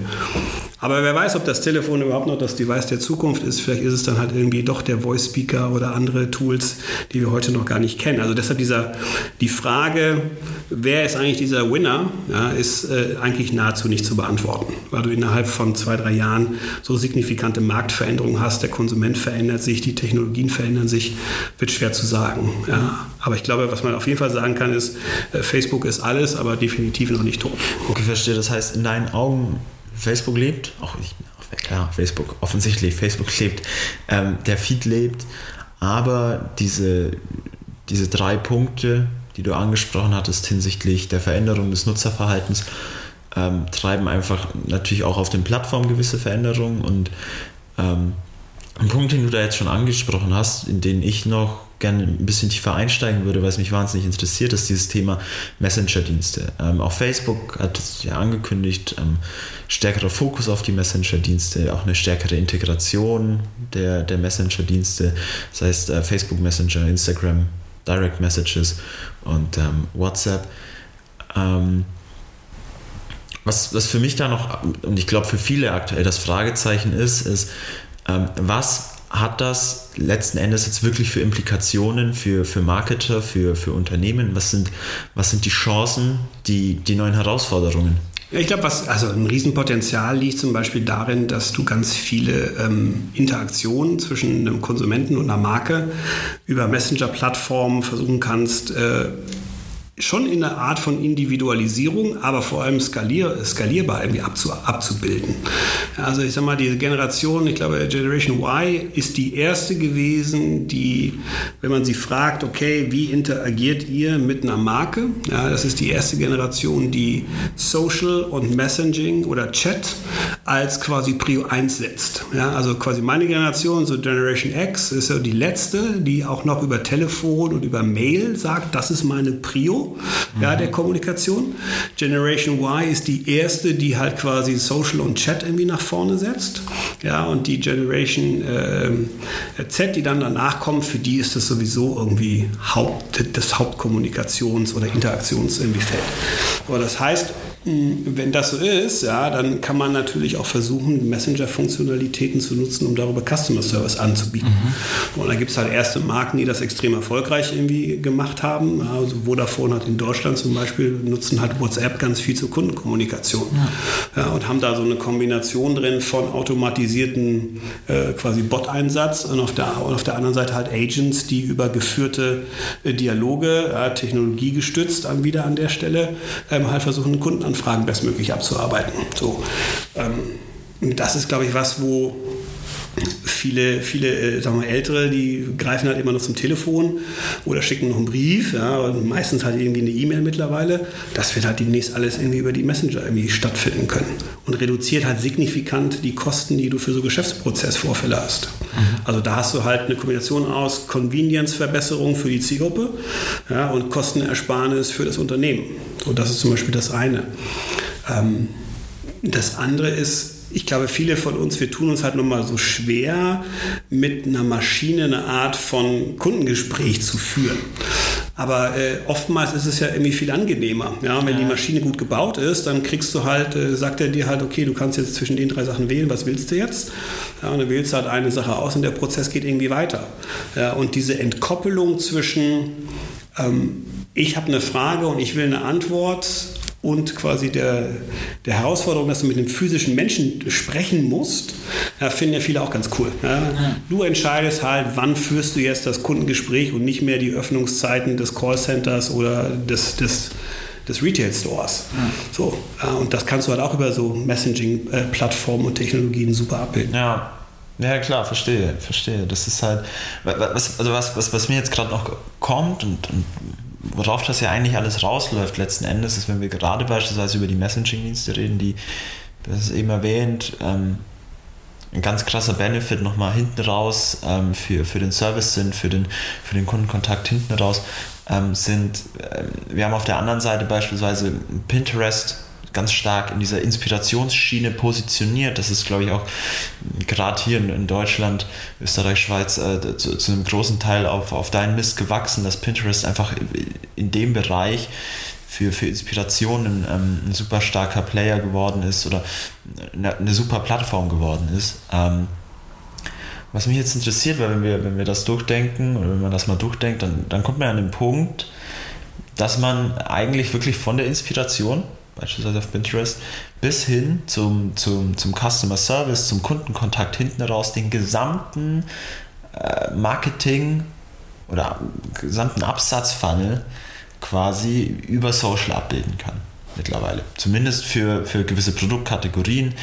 Aber wer weiß, ob das Telefon überhaupt noch das Device der Zukunft ist. Vielleicht ist es dann halt irgendwie doch der Voice Speaker oder andere Tools, die wir heute noch gar nicht kennen. Also deshalb dieser, die Frage, wer ist eigentlich dieser Winner, ja, ist äh, eigentlich nahezu nicht zu beantworten, weil du innerhalb von zwei, drei Jahren so signifikante Marktveränderungen hast. Der Konsument verändert sich, die Technologien verändern sich, wird schwer zu sagen. Ja. Aber ich glaube, was man auf jeden Fall sagen kann, ist, äh, Facebook ist alles, aber definitiv noch nicht tot. Okay, verstehe. Das heißt, in deinen Augen Facebook lebt, auch ich, klar, Facebook, offensichtlich, Facebook lebt, ähm, der Feed lebt, aber diese, diese drei Punkte, die du angesprochen hattest hinsichtlich der Veränderung des Nutzerverhaltens, ähm, treiben einfach natürlich auch auf den Plattformen gewisse Veränderungen und ähm, ein Punkt, den du da jetzt schon angesprochen hast, in den ich noch gerne ein bisschen tiefer einsteigen würde, weil es mich wahnsinnig interessiert, ist dieses Thema Messenger-Dienste. Ähm, auch Facebook hat es ja angekündigt, ähm, stärkerer Fokus auf die Messenger-Dienste, auch eine stärkere Integration der, der Messenger-Dienste, das heißt äh, Facebook Messenger, Instagram, Direct Messages und ähm, WhatsApp. Ähm, was, was für mich da noch, und ich glaube für viele aktuell das Fragezeichen ist, ist, was hat das letzten Endes jetzt wirklich für Implikationen für, für Marketer, für, für Unternehmen? Was sind, was sind die Chancen, die, die neuen Herausforderungen? Ich glaube, was also ein Riesenpotenzial liegt zum Beispiel darin, dass du ganz viele ähm, Interaktionen zwischen einem Konsumenten und einer Marke über Messenger-Plattformen versuchen kannst, äh, schon in einer Art von Individualisierung, aber vor allem skalier, skalierbar irgendwie abzu, abzubilden. Also ich sag mal, diese Generation, ich glaube Generation Y ist die erste gewesen, die, wenn man sie fragt, okay, wie interagiert ihr mit einer Marke? Ja, das ist die erste Generation, die Social und Messaging oder Chat als quasi Prio 1 setzt. Ja, also quasi meine Generation, so Generation X, ist ja die letzte, die auch noch über Telefon und über Mail sagt, das ist meine Prio ja, der Kommunikation. Generation Y ist die erste, die halt quasi Social und Chat irgendwie nach vorne setzt. Ja, und die Generation äh, Z, die dann danach kommt, für die ist das sowieso irgendwie Haupt, das Hauptkommunikations- oder Interaktions irgendwie Feld. Aber das heißt, wenn das so ist, ja, dann kann man natürlich auch versuchen, Messenger-Funktionalitäten zu nutzen, um darüber Customer Service anzubieten. Mhm. Und da gibt es halt erste Marken, die das extrem erfolgreich irgendwie gemacht haben. Also Vodafone hat in Deutschland zum Beispiel, nutzen halt WhatsApp ganz viel zur Kundenkommunikation. Ja. Ja, und haben da so eine Kombination drin von automatisierten äh, quasi Bot-Einsatz und auf der, und auf der anderen Seite halt Agents, die über geführte äh, Dialoge, äh, technologiegestützt an, wieder an der Stelle, ähm, halt versuchen, Kunden Anfragen bestmöglich abzuarbeiten. So, ähm, das ist, glaube ich, was, wo viele, viele äh, sagen wir, Ältere, die greifen halt immer noch zum Telefon oder schicken noch einen Brief, ja, und meistens halt irgendwie eine E-Mail mittlerweile. Das wird halt demnächst alles irgendwie über die Messenger irgendwie stattfinden können und reduziert halt signifikant die Kosten, die du für so Geschäftsprozessvorfälle hast. Mhm. Also da hast du halt eine Kombination aus Convenience-Verbesserung für die Zielgruppe ja, und Kostenersparnis für das Unternehmen. Und das ist zum Beispiel das eine. Ähm, das andere ist, ich glaube, viele von uns, wir tun uns halt nochmal so schwer, mit einer Maschine eine Art von Kundengespräch zu führen. Aber äh, oftmals ist es ja irgendwie viel angenehmer. Ja? Wenn ja. die Maschine gut gebaut ist, dann kriegst du halt, äh, sagt er dir halt, okay, du kannst jetzt zwischen den drei Sachen wählen, was willst du jetzt? Ja, und dann wählst du halt eine Sache aus und der Prozess geht irgendwie weiter. Ja, und diese Entkoppelung zwischen ähm, ich habe eine Frage und ich will eine Antwort und quasi der, der Herausforderung, dass du mit einem physischen Menschen sprechen musst, ja, finden ja viele auch ganz cool. Ja. Ja. Du entscheidest halt, wann führst du jetzt das Kundengespräch und nicht mehr die Öffnungszeiten des Callcenters oder des, des, des Retail-Stores. So, und das kannst du halt auch über so Messaging-Plattformen und Technologien super abbilden. Ja. Ja, klar, verstehe, verstehe. Das ist halt, was, also was, was, was mir jetzt gerade noch kommt und, und worauf das ja eigentlich alles rausläuft letzten Endes, ist, wenn wir gerade beispielsweise über die Messaging-Dienste reden, die, das ist eben erwähnt, ähm, ein ganz krasser Benefit nochmal hinten raus ähm, für, für den Service sind, für den, für den Kundenkontakt hinten raus, ähm, sind, äh, wir haben auf der anderen Seite beispielsweise Pinterest, ganz stark in dieser Inspirationsschiene positioniert. Das ist, glaube ich, auch gerade hier in, Deutschland, Österreich, Schweiz äh, zu, zu, einem großen Teil auf, auf deinen Mist gewachsen, dass Pinterest einfach in dem Bereich für, für Inspirationen ähm, ein super starker Player geworden ist oder eine, eine super Plattform geworden ist. Ähm, was mich jetzt interessiert, weil wenn wir, wenn wir das durchdenken oder wenn man das mal durchdenkt, dann, dann kommt man an den Punkt, dass man eigentlich wirklich von der Inspiration beispielsweise auf Pinterest, bis hin zum, zum, zum Customer Service, zum Kundenkontakt hinten raus, den gesamten äh, Marketing oder gesamten Absatzfunnel quasi über Social abbilden kann mittlerweile. Zumindest für, für gewisse Produktkategorien.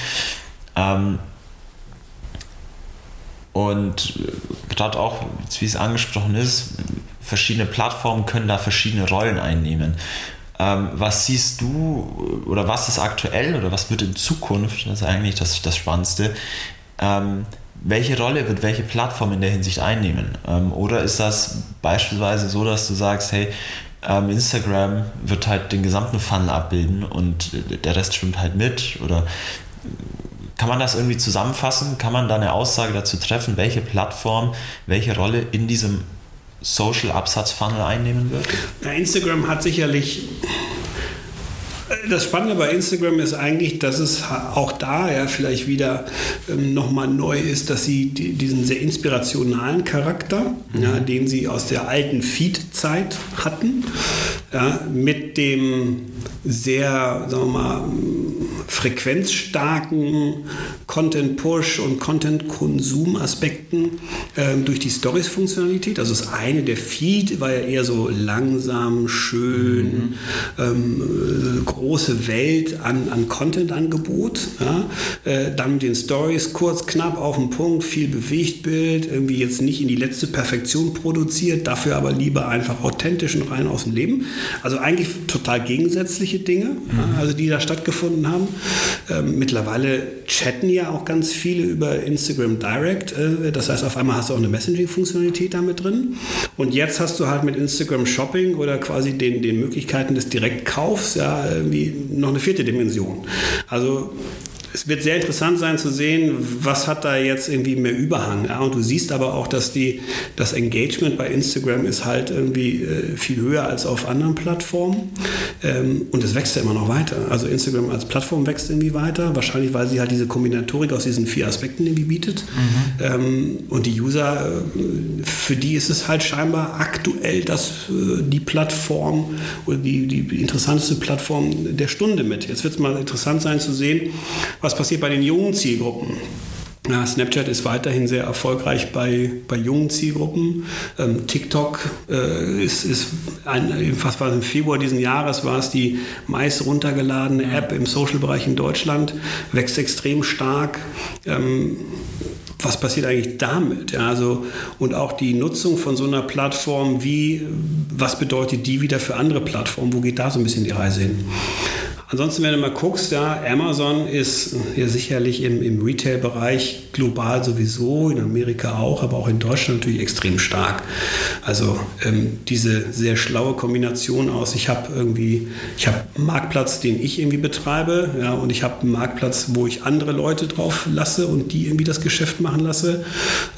Ähm, und gerade auch, wie es angesprochen ist, verschiedene Plattformen können da verschiedene Rollen einnehmen. Ähm, was siehst du oder was ist aktuell oder was wird in Zukunft, das ist eigentlich das, das Spannendste, ähm, welche Rolle wird welche Plattform in der Hinsicht einnehmen? Ähm, oder ist das beispielsweise so, dass du sagst, hey, ähm, Instagram wird halt den gesamten Funnel abbilden und der Rest schwimmt halt mit? Oder kann man das irgendwie zusammenfassen? Kann man da eine Aussage dazu treffen, welche Plattform welche Rolle in diesem Social Absatz Funnel einnehmen wird? Instagram hat sicherlich das Spannende bei Instagram ist eigentlich, dass es auch da ja vielleicht wieder ähm, nochmal neu ist, dass sie die, diesen sehr inspirationalen Charakter, mhm. ja, den sie aus der alten Feed-Zeit hatten, ja, mit dem sehr, sagen wir mal, frequenzstarken Content-Push- und Content-Konsum-Aspekten ähm, durch die Stories-Funktionalität. Also das eine, der Feed war ja eher so langsam, schön, mhm. ähm, große Welt an, an Content-Angebot. Ja? Äh, dann mit den Stories kurz, knapp auf den Punkt, viel Bewegtbild, irgendwie jetzt nicht in die letzte Perfektion produziert, dafür aber lieber einfach authentisch und rein aus dem Leben. Also eigentlich total gegensätzliche Dinge, mhm. ja, also die da stattgefunden haben. Ähm, mittlerweile chatten ja auch ganz viele über Instagram Direct. Äh, das heißt, auf einmal hast du auch eine Messaging-Funktionalität damit drin. Und jetzt hast du halt mit Instagram Shopping oder quasi den, den Möglichkeiten des Direktkaufs ja irgendwie noch eine vierte Dimension. Also es wird sehr interessant sein zu sehen, was hat da jetzt irgendwie mehr Überhang. Ja? Und du siehst aber auch, dass die, das Engagement bei Instagram ist halt irgendwie äh, viel höher als auf anderen Plattformen. Ähm, und es wächst ja immer noch weiter. Also Instagram als Plattform wächst irgendwie weiter, wahrscheinlich weil sie halt diese Kombinatorik aus diesen vier Aspekten irgendwie bietet. Mhm. Ähm, und die User, äh, für die ist es halt scheinbar aktuell das, äh, die Plattform oder die, die interessanteste Plattform der Stunde mit. Jetzt wird es mal interessant sein zu sehen, was passiert bei den jungen Zielgruppen? Ja, Snapchat ist weiterhin sehr erfolgreich bei, bei jungen Zielgruppen. Ähm, TikTok äh, ist, ist ein, was war im Februar diesen Jahres war es die meist runtergeladene App im Social-Bereich in Deutschland, wächst extrem stark. Ähm, was passiert eigentlich damit? Ja, also, und auch die Nutzung von so einer Plattform, wie, was bedeutet die wieder für andere Plattformen? Wo geht da so ein bisschen die Reise hin? Ansonsten, wenn du mal guckst, ja, Amazon ist ja sicherlich im, im Retail-Bereich global sowieso, in Amerika auch, aber auch in Deutschland natürlich extrem stark. Also ähm, diese sehr schlaue Kombination aus, ich habe irgendwie, ich habe einen Marktplatz, den ich irgendwie betreibe, ja, und ich habe einen Marktplatz, wo ich andere Leute drauf lasse und die irgendwie das Geschäft machen lasse.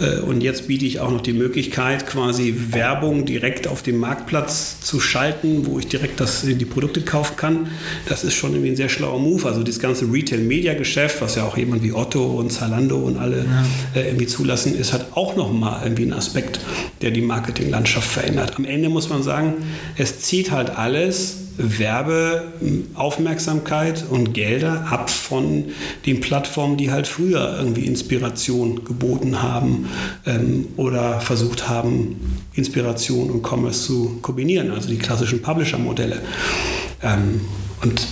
Äh, und jetzt biete ich auch noch die Möglichkeit, quasi Werbung direkt auf dem Marktplatz zu schalten, wo ich direkt das, die Produkte kaufen kann. Das ist schon irgendwie ein sehr schlauer Move. Also das ganze Retail-Media-Geschäft, was ja auch jemand wie Otto und Zalando und alle ja. äh, irgendwie zulassen, ist halt auch nochmal irgendwie ein Aspekt, der die Marketinglandschaft verändert. Am Ende muss man sagen, es zieht halt alles Werbeaufmerksamkeit und Gelder ab von den Plattformen, die halt früher irgendwie Inspiration geboten haben ähm, oder versucht haben, Inspiration und Commerce zu kombinieren, also die klassischen Publisher-Modelle. Ähm, und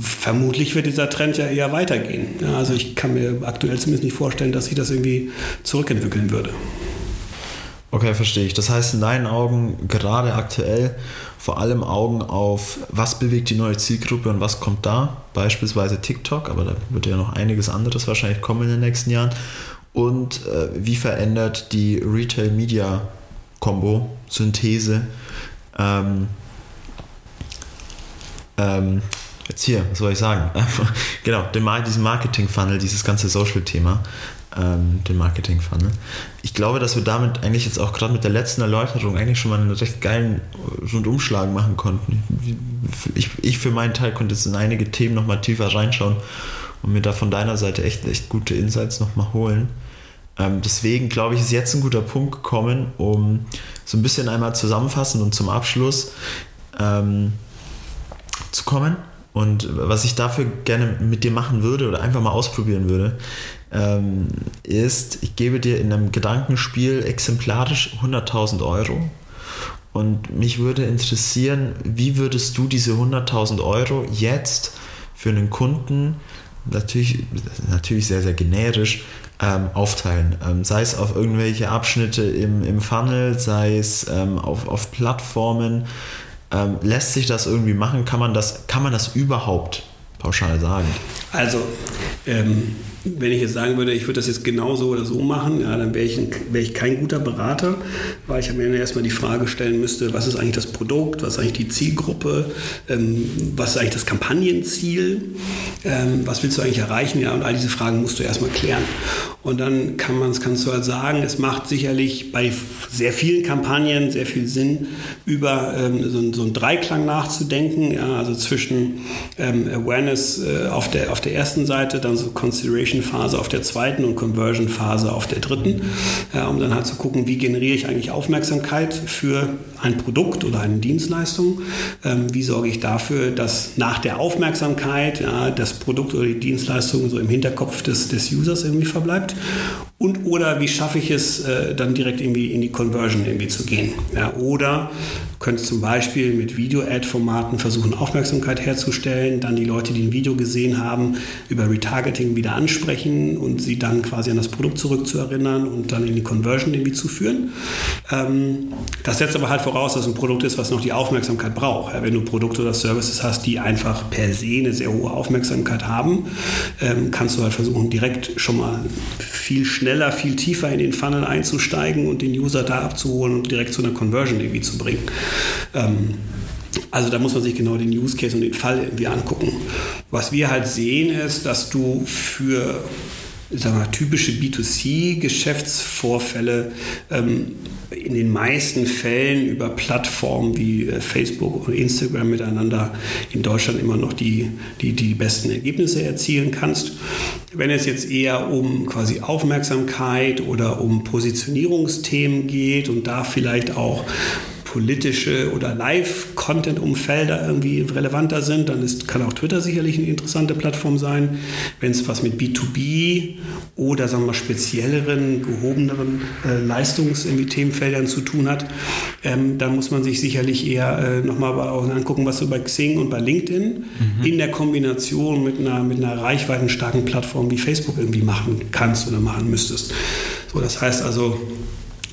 vermutlich wird dieser Trend ja eher weitergehen. Ja, also ich kann mir aktuell zumindest nicht vorstellen, dass sich das irgendwie zurückentwickeln würde. Okay, verstehe ich. Das heißt in deinen Augen gerade aktuell vor allem Augen auf, was bewegt die neue Zielgruppe und was kommt da, beispielsweise TikTok, aber da wird ja noch einiges anderes wahrscheinlich kommen in den nächsten Jahren. Und äh, wie verändert die Retail-Media-Kombo, Synthese, ähm, ähm, jetzt hier, was soll ich sagen? genau, diesen Marketing-Funnel, dieses ganze Social-Thema, ähm, den Marketing-Funnel. Ich glaube, dass wir damit eigentlich jetzt auch gerade mit der letzten Erläuterung eigentlich schon mal einen recht geilen Rundumschlag machen konnten. Ich, ich für meinen Teil konnte jetzt in einige Themen nochmal tiefer reinschauen und mir da von deiner Seite echt, echt gute Insights nochmal holen. Ähm, deswegen glaube ich, ist jetzt ein guter Punkt gekommen, um so ein bisschen einmal zusammenfassen und zum Abschluss ähm, zu kommen. Und was ich dafür gerne mit dir machen würde oder einfach mal ausprobieren würde, ähm, ist, ich gebe dir in einem Gedankenspiel exemplarisch 100.000 Euro. Und mich würde interessieren, wie würdest du diese 100.000 Euro jetzt für einen Kunden, natürlich, natürlich sehr, sehr generisch, ähm, aufteilen. Ähm, sei es auf irgendwelche Abschnitte im, im Funnel, sei es ähm, auf, auf Plattformen. Ähm, lässt sich das irgendwie machen? Kann man das, kann man das überhaupt pauschal sagen? Also, ähm, wenn ich jetzt sagen würde, ich würde das jetzt genau so oder so machen, ja, dann wäre ich, wär ich kein guter Berater, weil ich mir erstmal die Frage stellen müsste, was ist eigentlich das Produkt, was ist eigentlich die Zielgruppe, ähm, was ist eigentlich das Kampagnenziel, ähm, was willst du eigentlich erreichen, ja, und all diese Fragen musst du erstmal klären. Und dann kann man's, kannst du halt sagen, es macht sicherlich bei sehr vielen Kampagnen sehr viel Sinn, über ähm, so, so einen Dreiklang nachzudenken, ja, also zwischen ähm, Awareness äh, auf, der, auf der ersten Seite, dann so Consideration Activation-Phase auf der zweiten und Conversion-Phase auf der dritten, äh, um dann halt zu gucken, wie generiere ich eigentlich Aufmerksamkeit für ein Produkt oder eine Dienstleistung, ähm, wie sorge ich dafür, dass nach der Aufmerksamkeit ja, das Produkt oder die Dienstleistung so im Hinterkopf des, des Users irgendwie verbleibt und oder wie schaffe ich es äh, dann direkt irgendwie in die Conversion irgendwie zu gehen. Ja, oder könntest zum Beispiel mit Video-Ad-Formaten versuchen, Aufmerksamkeit herzustellen, dann die Leute, die ein Video gesehen haben, über Retargeting wieder ansprechen und sie dann quasi an das Produkt zurückzuerinnern und dann in die Conversion irgendwie zu führen. Ähm, das setzt aber halt voraus, dass ein Produkt ist, was noch die Aufmerksamkeit braucht. Wenn du Produkte oder Services hast, die einfach per se eine sehr hohe Aufmerksamkeit haben, ähm, kannst du halt versuchen, direkt schon mal viel schneller, viel tiefer in den Funnel einzusteigen und den User da abzuholen und direkt zu einer Conversion irgendwie zu bringen. Ähm, also da muss man sich genau den Use Case und den Fall irgendwie angucken. Was wir halt sehen ist, dass du für sagen wir, typische B2C-Geschäftsvorfälle ähm, in den meisten Fällen über Plattformen wie äh, Facebook und Instagram miteinander in Deutschland immer noch die, die, die besten Ergebnisse erzielen kannst. Wenn es jetzt eher um quasi Aufmerksamkeit oder um Positionierungsthemen geht und da vielleicht auch politische oder Live-Content-Umfelder irgendwie relevanter sind, dann ist, kann auch Twitter sicherlich eine interessante Plattform sein. Wenn es was mit B2B oder sagen wir mal spezielleren, gehobeneren äh, Leistungs-Themenfeldern zu tun hat, ähm, dann muss man sich sicherlich eher äh, nochmal angucken, was du bei Xing und bei LinkedIn mhm. in der Kombination mit einer, mit einer reichweitenstarken Plattform wie Facebook irgendwie machen kannst oder machen müsstest. So, das heißt also,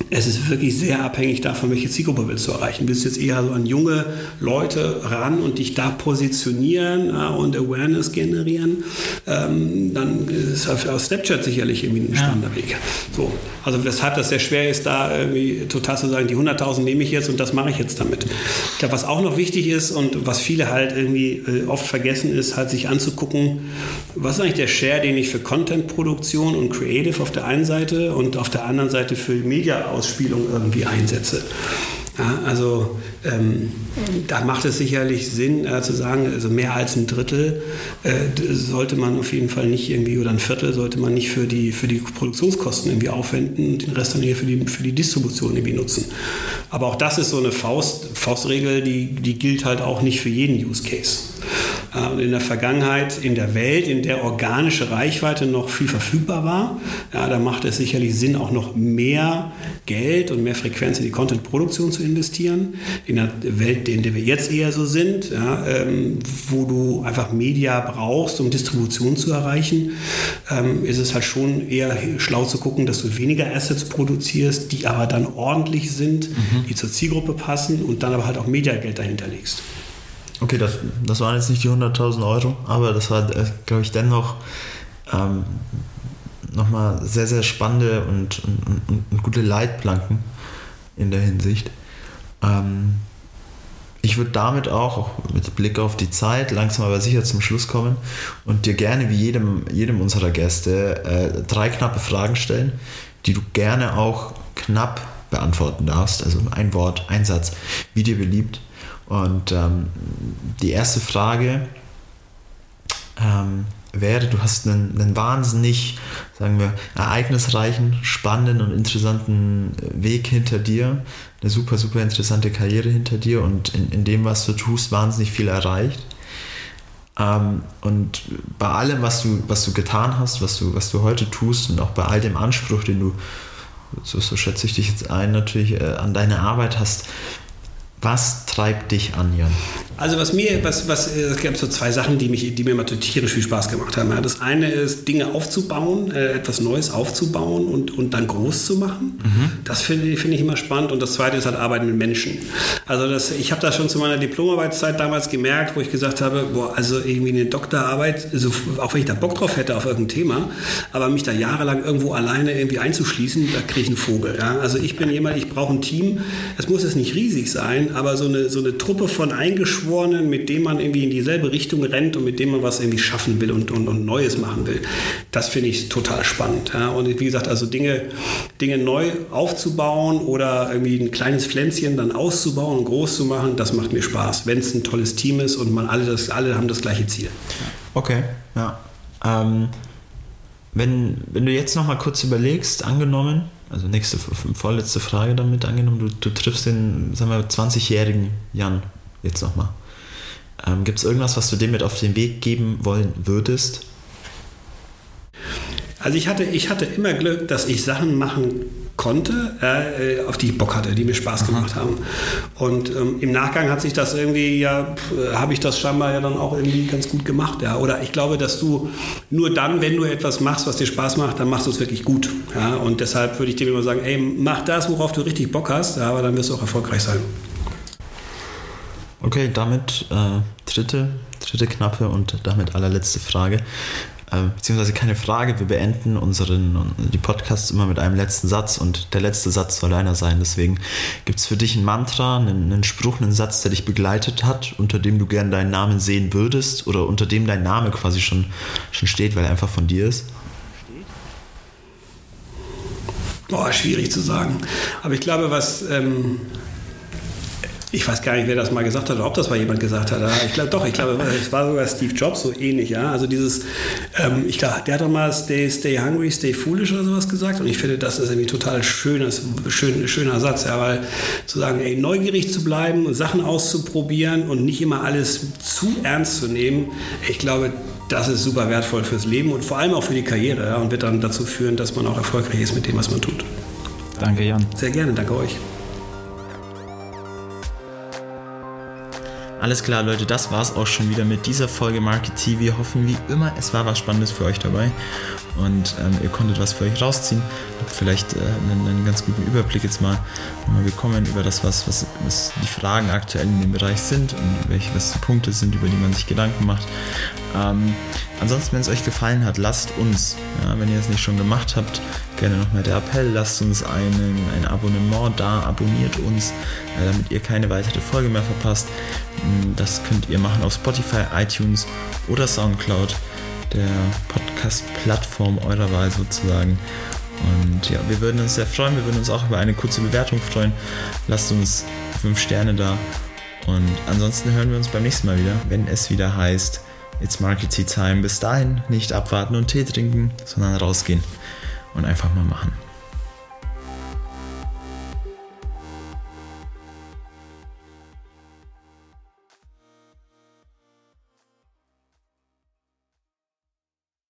es ist wirklich sehr abhängig davon, welche Zielgruppe willst du erreichen. Willst du jetzt eher so an junge Leute ran und dich da positionieren ja, und Awareness generieren, ähm, dann ist auf Snapchat sicherlich irgendwie ein spannender ja. Weg. So, also weshalb das sehr schwer ist, da irgendwie total zu sagen, die 100.000 nehme ich jetzt und das mache ich jetzt damit. Ich glaube, was auch noch wichtig ist und was viele halt irgendwie äh, oft vergessen ist, halt sich anzugucken, was ist eigentlich der Share, den ich für Content-Produktion und Creative auf der einen Seite und auf der anderen Seite für Media-Ausspielung irgendwie einsetze. Ja, also ähm, da macht es sicherlich Sinn äh, zu sagen, also mehr als ein Drittel äh, sollte man auf jeden Fall nicht irgendwie oder ein Viertel sollte man nicht für die, für die Produktionskosten irgendwie aufwenden und den Rest dann hier für die, für die Distribution irgendwie nutzen. Aber auch das ist so eine Faust, Faustregel, die, die gilt halt auch nicht für jeden Use Case. Und in der Vergangenheit, in der Welt, in der organische Reichweite noch viel verfügbar war, ja, da macht es sicherlich Sinn, auch noch mehr Geld und mehr Frequenz in die Content-Produktion zu investieren. In der Welt, in der wir jetzt eher so sind, ja, ähm, wo du einfach Media brauchst, um Distribution zu erreichen, ähm, ist es halt schon eher schlau zu gucken, dass du weniger Assets produzierst, die aber dann ordentlich sind, mhm. die zur Zielgruppe passen und dann aber halt auch Mediageld dahinter legst. Okay, das, das waren jetzt nicht die 100.000 Euro, aber das war, äh, glaube ich, dennoch ähm, nochmal sehr, sehr spannende und, und, und, und, gute Leitplanken in der Hinsicht. Ähm, ich würde damit auch, auch mit Blick auf die Zeit, langsam aber sicher zum Schluss kommen und dir gerne wie jedem, jedem unserer Gäste äh, drei knappe Fragen stellen, die du gerne auch knapp beantworten darfst. Also ein Wort, ein Satz, wie dir beliebt. Und ähm, die erste Frage ähm, wäre, du hast einen, einen, wahnsinnig, sagen wir, ereignisreichen, spannenden und interessanten Weg hinter dir, eine super, super interessante Karriere hinter dir und in, in dem, was du tust, wahnsinnig viel erreicht. Ähm, und bei allem, was du, was du getan hast, was du, was du heute tust und auch bei all dem Anspruch, den du, so, so schätze ich dich jetzt ein, natürlich äh, an deine Arbeit hast, Was treibt dich an, Jan? Also was mir, was, was, es gab so zwei Sachen, die, mich, die mir immer tierisch viel Spaß gemacht haben. Das eine ist, Dinge aufzubauen, äh, etwas Neues aufzubauen und, und dann groß zu machen. Mhm. Das finde find ich immer spannend. Und das zweite ist halt Arbeiten mit Menschen. Also das, ich habe das schon zu meiner Diplomarbeitszeit damals gemerkt, wo ich gesagt habe, boah, also irgendwie eine Doktorarbeit, also auch wenn ich da Bock drauf hätte auf irgendein Thema, aber mich da jahrelang irgendwo alleine irgendwie einzuschließen, da kriege ich einen Vogel. Ja? Also ich bin jemand, ich brauche ein Team. Es muss jetzt nicht riesig sein, aber so eine, so eine Truppe von Eingeschworenen, mit denen man irgendwie in dieselbe Richtung rennt und mit denen man was irgendwie schaffen will und, und, und Neues machen will, das finde ich total spannend. Ja? Und wie gesagt, also Dinge, Dinge neu aufzubauen oder irgendwie ein kleines Pflänzchen dann auszubauen und groß zu machen, das macht mir Spaß, wenn es ein tolles Team ist und man alle, das, alle haben das gleiche Ziel. Okay, ja. Ähm, wenn, wenn du jetzt noch mal kurz überlegst, angenommen, also nächste, vorletzte Frage damit angenommen, du, du triffst den, sagen wir, 20-jährigen Jan jetzt nochmal. Ähm, Gibt es irgendwas, was du dem mit auf den Weg geben wollen würdest? Also ich hatte, ich hatte immer Glück, dass ich Sachen machen konnte, äh, auf die ich Bock hatte, die mir Spaß gemacht Aha. haben. Und ähm, im Nachgang hat sich das irgendwie, ja, habe ich das scheinbar ja dann auch irgendwie ganz gut gemacht. Ja. Oder ich glaube, dass du nur dann, wenn du etwas machst, was dir Spaß macht, dann machst du es wirklich gut. Ja. Und deshalb würde ich dir immer sagen, ey, mach das, worauf du richtig Bock hast, ja, aber dann wirst du auch erfolgreich sein. Okay, damit äh, dritte, dritte knappe und damit allerletzte Frage. Äh, beziehungsweise keine Frage, wir beenden unseren die Podcasts immer mit einem letzten Satz und der letzte Satz soll einer sein. Deswegen gibt es für dich ein Mantra, einen, einen, Spruch, einen Satz, der dich begleitet hat, unter dem du gern deinen Namen sehen würdest oder unter dem dein Name quasi schon, schon steht, weil er einfach von dir ist? Boah, schwierig zu sagen. Aber ich glaube, was. Ähm ich weiß gar nicht, wer das mal gesagt hat oder ob das mal jemand gesagt hat. Ich glaube doch, ich glaube, es war sogar Steve Jobs so ähnlich, ja. Also dieses, ähm, ich glaube, der hat doch mal stay, stay hungry, stay foolish oder sowas gesagt. Und ich finde, das ist irgendwie total schönes, schön, schöner Satz, ja, weil zu sagen, ey, neugierig zu bleiben, Sachen auszuprobieren und nicht immer alles zu ernst zu nehmen, ich glaube, das ist super wertvoll fürs Leben und vor allem auch für die Karriere ja, und wird dann dazu führen, dass man auch erfolgreich ist mit dem, was man tut. Danke, Jan. Sehr gerne, danke euch. Alles klar, Leute, das war's auch schon wieder mit dieser Folge Market TV. Hoffen wie immer, es war was Spannendes für euch dabei und ähm, ihr konntet was für euch rausziehen. Habt vielleicht äh, einen, einen, ganz guten Überblick jetzt mal, mal bekommen über das, was, was, was, die Fragen aktuell in dem Bereich sind und welche was die Punkte sind, über die man sich Gedanken macht. Ähm, ansonsten, wenn es euch gefallen hat, lasst uns, ja, wenn ihr es nicht schon gemacht habt, gerne nochmal der Appell, lasst uns einen, ein Abonnement da, abonniert uns, äh, damit ihr keine weitere Folge mehr verpasst. Mm, das könnt ihr machen auf Spotify, iTunes oder Soundcloud, der Podcast-Plattform eurer Wahl sozusagen. Und ja, wir würden uns sehr freuen, wir würden uns auch über eine kurze Bewertung freuen. Lasst uns 5 Sterne da. Und ansonsten hören wir uns beim nächsten Mal wieder, wenn es wieder heißt, It's Marketing Time. Bis dahin nicht abwarten und Tee trinken, sondern rausgehen und einfach mal machen.